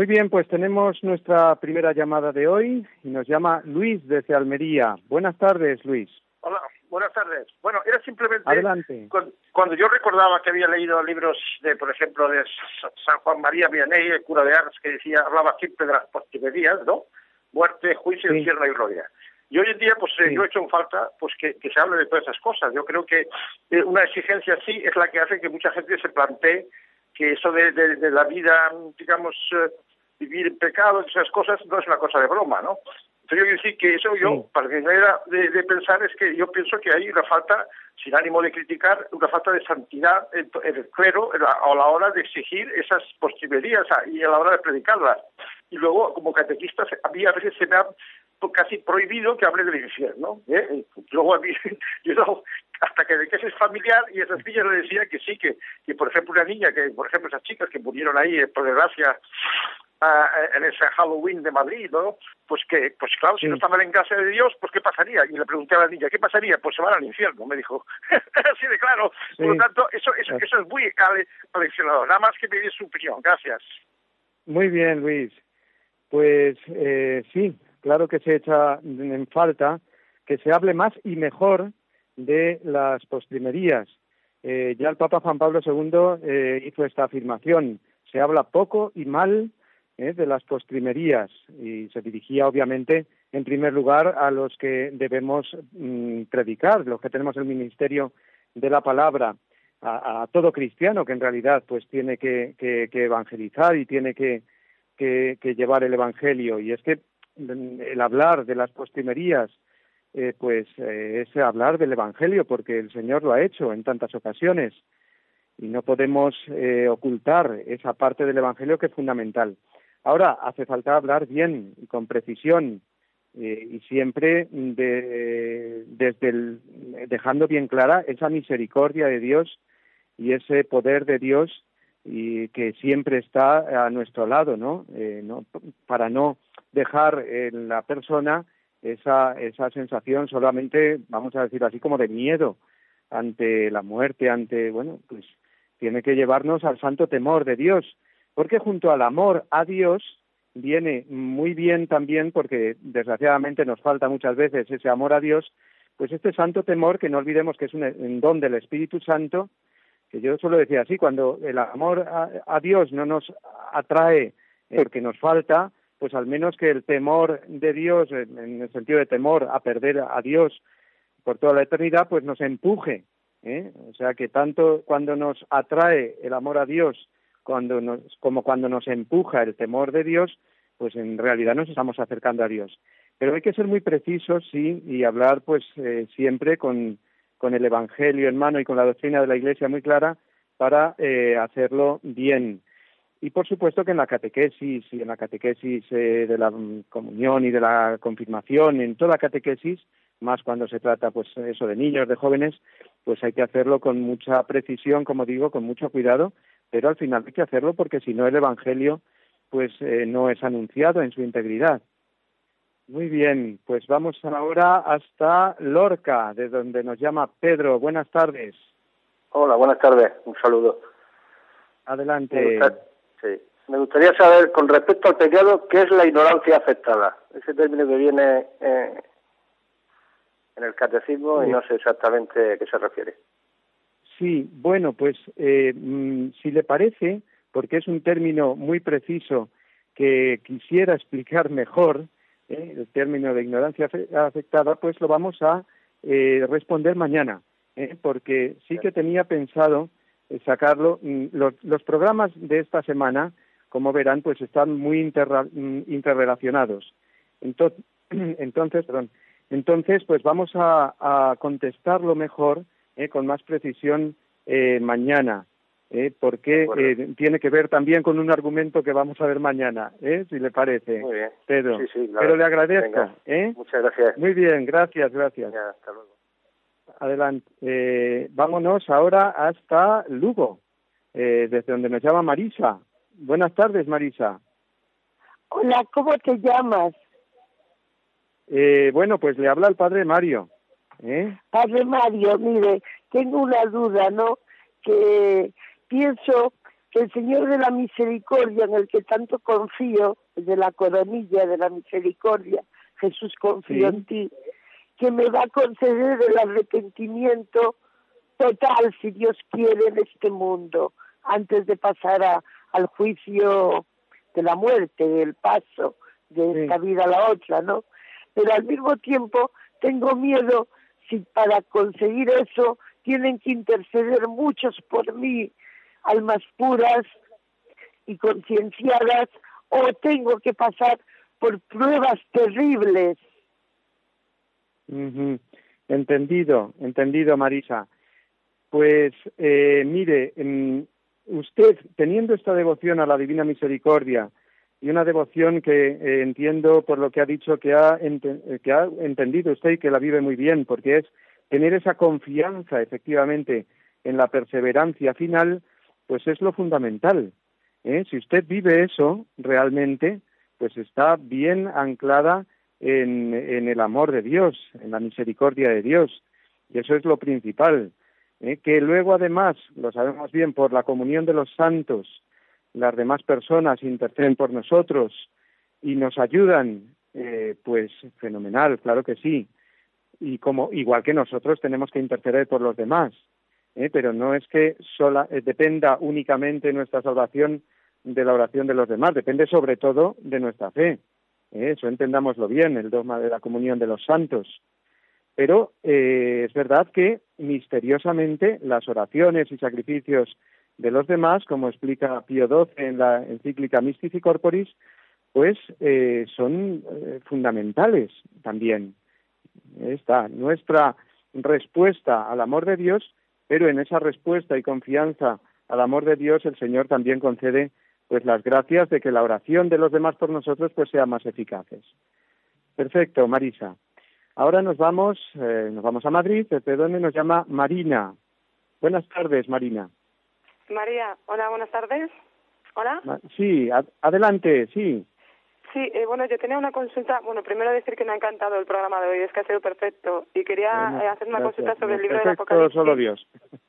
Muy bien, pues tenemos nuestra primera llamada de hoy y nos llama Luis desde Almería. Buenas tardes, Luis. Hola, buenas tardes. Bueno, era simplemente... Adelante. Cuando, yo recordaba que había leído libros de, por ejemplo, de San Juan María Vianney, el cura de Ars, que decía, hablaba siempre de las postrimerías, ¿no? Muerte, juicio, infierno y gloria. Y hoy en día, pues eh, yo he hecho en falta pues que, se hable de todas esas cosas. Yo creo que eh, una exigencia así es la que hace que mucha gente se plantee que eso de, de, la vida, digamos, eh, vivir en pecado, esas cosas, no es una cosa de broma, ¿no? Entonces yo quiero decir que eso yo, para que no era de, pensar, es que yo pienso que hay una falta, sin ánimo de criticar, una falta de santidad en, el clero a la hora de exigir esas posibilidades y a la hora de predicarlas. Y luego, como catequista, a mí a veces se me ha casi prohibido que hable del infierno. ¿eh? Luego a mí, yo hasta que de que es familiar y esas niñas le decían que sí, que, que por ejemplo una niña, que por ejemplo esas chicas que murieron ahí, eh, por desgracia, en ese Halloween de Madrid, ¿no? Pues que, pues claro, si no estaban en casa de Dios, pues ¿qué pasaría? Y le pregunté a la niña, ¿qué pasaría? Pues se van al infierno, me dijo. Así de claro. Por lo tanto, eso, eso, eso es muy aleccionador. Nada más que pedir su opinión. Gracias. Muy bien, Luis. Pues eh, sí, claro que se echa en falta que se hable más y mejor de las postrimerías. Eh, ya el Papa Juan Pablo II eh, hizo esta afirmación. Se habla poco y mal eh, de las postrimerías y se dirigía obviamente en primer lugar a los que debemos mm, predicar, los que tenemos el ministerio de la palabra, a, todo cristiano que en realidad pues tiene que, evangelizar y tiene que, que, llevar el evangelio. Y es que el hablar de las postrimerías, eh, pues eh, es hablar del Evangelio, porque el Señor lo ha hecho en tantas ocasiones y no podemos eh, ocultar esa parte del Evangelio que es fundamental. Ahora, hace falta hablar bien y con precisión y siempre de, desde el, dejando bien clara esa misericordia de Dios y ese poder de Dios y que siempre está a nuestro lado, ¿no? no para no dejar en la persona esa, esa sensación solamente, vamos a decir así, como de miedo ante la muerte, ante, bueno, pues tiene que llevarnos al santo temor de Dios, porque junto al amor a Dios viene muy bien también, porque desgraciadamente nos falta muchas veces ese amor a Dios, pues este santo temor, que no olvidemos que es un don del Espíritu Santo, que yo suelo decir así, cuando el amor a, a Dios no nos atrae porque nos falta, pues al menos que el temor de Dios, en el sentido de temor a perder a Dios por toda la eternidad, pues nos empuje. ¿eh? O sea que tanto cuando nos atrae el amor a Dios cuando nos, como cuando nos empuja el temor de Dios, pues en realidad nos estamos acercando a Dios. Pero hay que ser muy precisos, sí, y hablar pues eh, siempre con, con el Evangelio en mano y con la doctrina de la Iglesia muy clara para eh, hacerlo bien y por supuesto que en la catequesis y en la catequesis eh, de la comunión y de la confirmación, en toda catequesis, más cuando se trata pues eso de niños, de jóvenes, pues hay que hacerlo con mucha precisión, como digo, con mucho cuidado, pero al final hay que hacerlo porque si no el evangelio pues eh, no es anunciado en su integridad. Muy bien, pues vamos ahora hasta Lorca, de donde nos llama Pedro. Buenas tardes. Hola, buenas tardes. Un saludo. Adelante. Sí. Me gustaría saber, con respecto al pecado, ¿qué es la ignorancia afectada? Ese término que viene eh, en el catecismo y no sé exactamente a qué se refiere. Sí, bueno, pues eh, mm, si le parece, porque es un término muy preciso que quisiera explicar mejor, eh, el término de ignorancia afectada, pues lo vamos a responder mañana, porque sí que tenía pensado sacarlo. Mm, los, los, programas de esta semana, como verán, pues están muy mm, interrelacionados. Entonces, entonces, perdón, entonces, pues vamos a, a contestarlo mejor, eh, con más precisión eh, mañana, eh, porque eh, tiene que ver también con un argumento que vamos a ver mañana, ¿eh? si le parece. Muy bien. Pedro. Pero le agradezco. ¿eh? Muchas gracias. Muy bien, gracias, gracias. hasta luego. Adelante. Eh, vámonos ahora hasta Lugo, eh, desde donde nos llama Marisa. Buenas tardes, Marisa. Hola, ¿cómo te llamas? Eh, bueno, pues le habla el padre Mario. ¿eh? Padre Mario, mire, tengo una duda, ¿no? Que pienso que el Señor de la Misericordia, en el que tanto confío, de la coronilla de la misericordia, Jesús confío en ti, que me va a conceder el arrepentimiento total, si Dios quiere, en este mundo, antes de pasar a, al juicio de la muerte, del paso de esta vida a la otra, ¿no? Pero al mismo tiempo tengo miedo si para conseguir eso tienen que interceder muchos por mí, almas puras y concienciadas, o tengo que pasar por pruebas terribles. Entendido, entendido, Marisa. Pues eh, mire, usted teniendo esta devoción a la Divina Misericordia y una devoción que eh, entiendo por lo que ha dicho que ha, que ha entendido usted y que la vive muy bien, porque es tener esa confianza efectivamente en la perseverancia final, pues es lo fundamental. ¿eh? Si usted vive eso realmente, pues está bien anclada en, en, el amor de Dios, en la misericordia de Dios. Y eso es lo principal. ¿eh? Que luego, además, lo sabemos bien, por la comunión de los santos, las demás personas interceden por nosotros y nos ayudan, eh, pues fenomenal, claro que sí y como igual que nosotros tenemos que interceder por los demás, ¿eh? pero no es que sola, eh, dependa únicamente nuestra salvación de la oración de los demás, depende sobre todo de nuestra fe. ¿Eh? Eso entendámoslo bien, el dogma de la comunión de los santos. Pero es verdad que misteriosamente las oraciones y sacrificios de los demás, como explica Pío XII en la encíclica Mystici Corporis, pues son fundamentales también está nuestra respuesta al amor de Dios, pero en esa respuesta y confianza al amor de Dios el Señor también concede pues las gracias de que la oración de los demás por nosotros pues sea más eficaces. Perfecto, Marisa. Ahora nos vamos, eh, nos vamos a Madrid, desde donde nos llama Marina. Buenas tardes, Marina. María, hola, buenas tardes. Hola. Sí, adelante, sí. Sí, eh, bueno, yo tenía una consulta. Bueno, primero decir que me ha encantado el programa de hoy, es que ha sido perfecto. Y quería eh, hacer una consulta sobre el libro del Apocalipsis. solo Dios.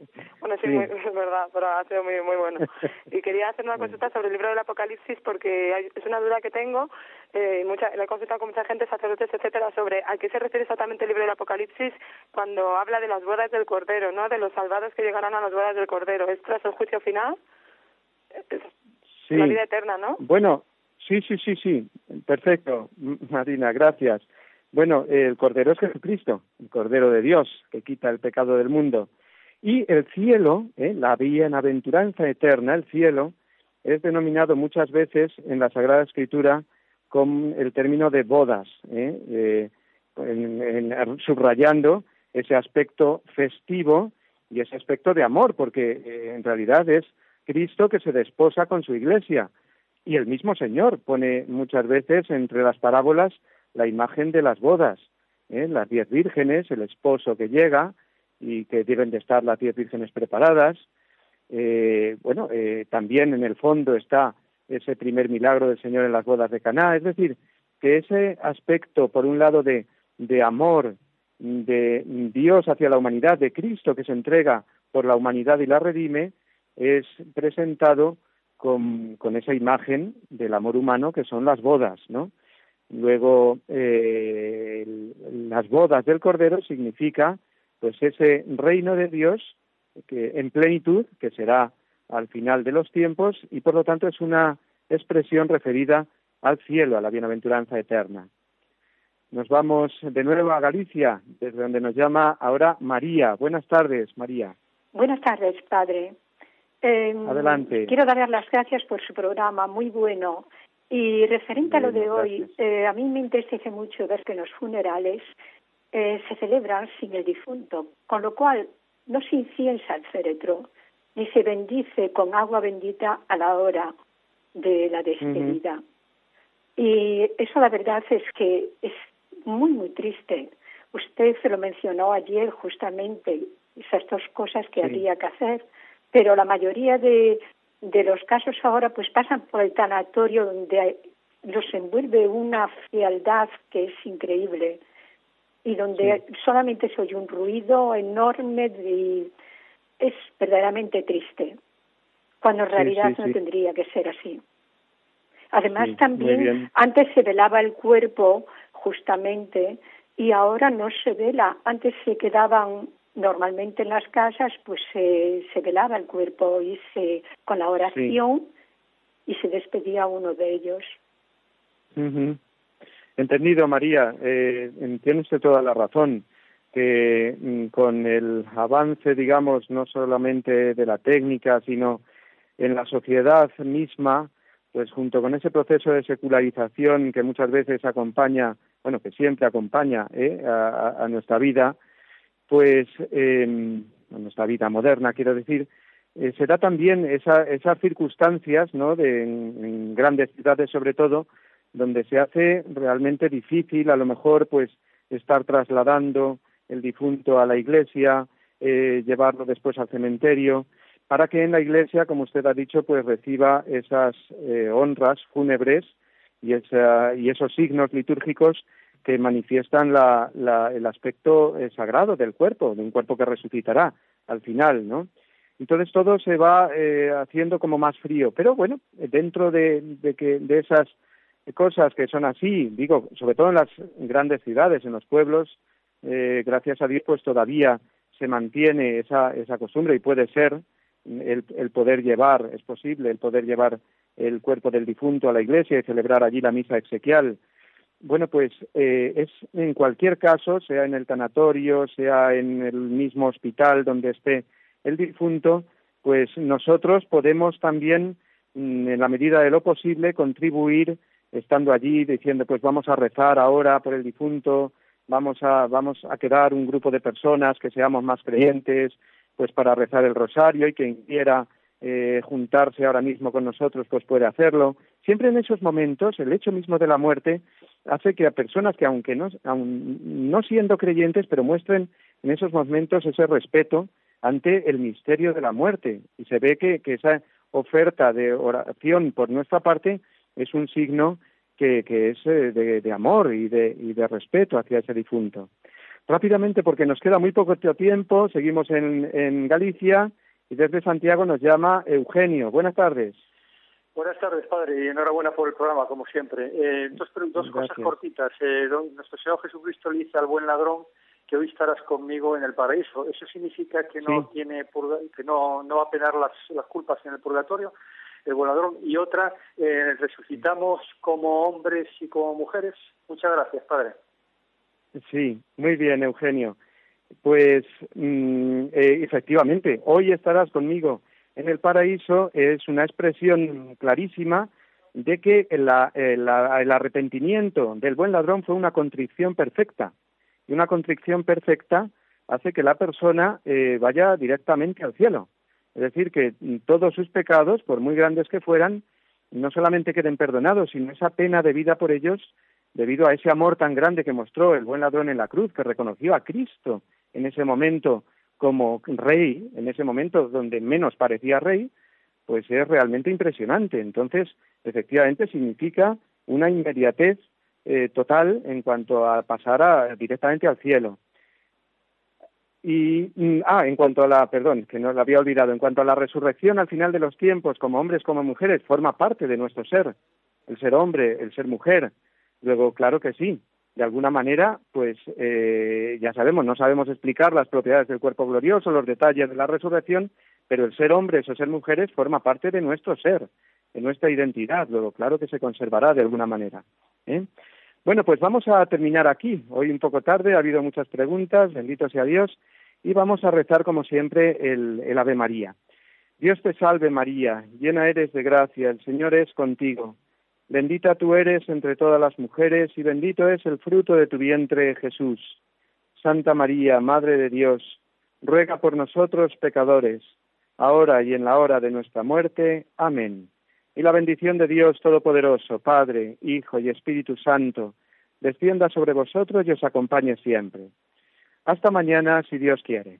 Bueno, sí, es verdad, pero ha sido muy, muy bueno. Y quería hacer una consulta sobre el libro del Apocalipsis porque es una duda que tengo. Eh, mucha, le he consultado con mucha gente, sacerdotes, etcétera, sobre a qué se refiere exactamente el libro del Apocalipsis cuando habla de las bodas del Cordero, ¿no? De los salvados que llegarán a las bodas del Cordero. ¿Es tras el juicio final? Sí. La vida eterna, ¿no? Bueno, Sí, sí, sí, sí. Perfecto, Marina, gracias. Bueno, el Cordero es Jesucristo, el Cordero de Dios, que quita el pecado del mundo. Y el cielo, ¿eh? la bienaventuranza eterna, el cielo, es denominado muchas veces en la Sagrada Escritura con el término de bodas, ¿eh? subrayando ese aspecto festivo y ese aspecto de amor, porque eh, en realidad es Cristo que se desposa con su iglesia y el mismo Señor pone muchas veces entre las parábolas la imagen de las bodas, ¿eh? las diez vírgenes, el esposo que llega y que deben de estar las diez vírgenes preparadas. Eh, bueno, eh, también en el fondo está ese primer milagro del Señor en las bodas de Caná, es decir, que ese aspecto, por un lado, de, de amor de Dios hacia la humanidad, de Cristo que se entrega por la humanidad y la redime, es presentado con, con esa imagen del amor humano que son las bodas, ¿no? Luego, eh, las bodas del Cordero significa pues ese reino de Dios que en plenitud, que será al final de los tiempos, y por lo tanto es una expresión referida al cielo, a la bienaventuranza eterna. Nos vamos de nuevo a Galicia, desde donde nos llama ahora María. Buenas tardes, María. Buenas tardes, padre. Eh, Adelante. Quiero darle las gracias por su programa, muy bueno. Y referente a lo de hoy, eh, a mí me entristece mucho ver que en los funerales eh, se celebran sin el difunto, con lo cual no se inciensa el féretro, ni se bendice con agua bendita a la hora de la despedida. Y eso la verdad es que es muy, muy triste. Usted se lo mencionó ayer justamente, esas dos cosas que habría que hacer pero la mayoría de, de los casos ahora pues pasan por el tanatorio donde los envuelve una frialdad que es increíble y donde solamente se oye un ruido enorme y es verdaderamente triste. cuando en realidad no tendría que ser así. Además también antes se velaba el cuerpo justamente y ahora no se vela. Antes se quedaban normalmente en las casas, pues se, velaba el cuerpo y se con la oración y se despedía uno de ellos. Entendido, María. Eh, tiene usted toda la razón que mm, con el avance, digamos, no solamente de la técnica, sino en la sociedad misma, pues junto con ese proceso de secularización que muchas veces acompaña, bueno, que siempre acompaña ¿eh? a, nuestra vida, pues eh, a nuestra vida moderna, quiero decir, eh, se da también esa, esas circunstancias, ¿no? De, en, grandes ciudades sobre todo, donde se hace realmente difícil, a lo mejor, pues, estar trasladando el difunto a la iglesia, eh, llevarlo después al cementerio, para que en la iglesia, como usted ha dicho, pues reciba esas eh, honras fúnebres y, esa, y esos signos litúrgicos que manifiestan la, la, el aspecto eh, sagrado del cuerpo, de un cuerpo que resucitará al final, ¿no? Entonces todo se va eh, haciendo como más frío, pero bueno, dentro de, de, que, de esas cosas que son así, digo, sobre todo en las grandes ciudades, en los pueblos, eh, gracias a Dios, pues todavía se mantiene esa, esa costumbre y puede ser el, poder llevar, es posible, el poder llevar el cuerpo del difunto a la iglesia y celebrar allí la misa exequial. Bueno, pues eh, es en cualquier caso, sea en el tanatorio, sea en el mismo hospital donde esté el difunto, pues nosotros podemos también, mm, en la medida de lo posible, contribuir estando allí diciendo, pues vamos a rezar ahora por el difunto, vamos a, vamos a quedar un grupo de personas que seamos más creyentes, pues para rezar el rosario y quien quiera eh, juntarse ahora mismo con nosotros pues puede hacerlo. Siempre en esos momentos el hecho mismo de la muerte hace que a personas que aunque no, aun no siendo creyentes pero muestren en esos momentos ese respeto ante el misterio de la muerte y se ve que, que esa oferta de oración por nuestra parte es un signo que, que es eh, de, de, amor y de, y de respeto hacia ese difunto. Rápidamente, porque nos queda muy poco tiempo, seguimos en, en Galicia y desde Santiago nos llama Eugenio. Buenas tardes. Buenas tardes, padre, y enhorabuena por el programa, como siempre. Eh, dos dos cosas cortitas. Eh, nuestro Señor Jesucristo le dice al buen ladrón que hoy estarás conmigo en el paraíso. ¿Eso significa que no tiene que no, no va a penar las, las culpas en el purgatorio? El buen ladrón. Y otra, eh, resucitamos como hombres y como mujeres. Muchas gracias, padre. Sí, muy bien, Eugenio. Pues mm, eh, efectivamente, hoy estarás conmigo en el paraíso es una expresión clarísima de que el, el, arrepentimiento del buen ladrón fue una contrición perfecta. Y una contrición perfecta hace que la persona eh, vaya directamente al cielo. Es decir, que todos sus pecados, por muy grandes que fueran, no solamente queden perdonados, sino esa pena de vida por ellos debido a ese amor tan grande que mostró el buen ladrón en la cruz, que reconoció a Cristo en ese momento como rey, en ese momento donde menos parecía rey, pues es realmente impresionante. Entonces, efectivamente, significa una inmediatez eh, total en cuanto a pasar directamente al cielo. Y, mm, ah, en cuanto a la, perdón, que no lo había olvidado, en cuanto a la resurrección al final de los tiempos, como hombres, como mujeres, forma parte de nuestro ser, el ser hombre, el ser mujer, Luego, claro que sí, de alguna manera, pues eh, ya sabemos, no sabemos explicar las propiedades del cuerpo glorioso, los detalles de la resurrección, pero el ser hombres o ser mujeres forma parte de nuestro ser, de nuestra identidad, luego claro que se conservará de alguna manera. ¿eh? Bueno, pues vamos a terminar aquí. Hoy un poco tarde, ha habido muchas preguntas, bendito sea Dios, y vamos a rezar como siempre el, el Ave María. Dios te salve María, llena eres de gracia, el Señor es contigo. Bendita tú eres entre todas las mujeres y bendito es el fruto de tu vientre, Jesús. Santa María, Madre de Dios, ruega por nosotros pecadores, ahora y en la hora de nuestra muerte. Amén. Y la bendición de Dios Todopoderoso, Padre, Hijo y Espíritu Santo, descienda sobre vosotros y os acompañe siempre. Hasta mañana, si Dios quiere.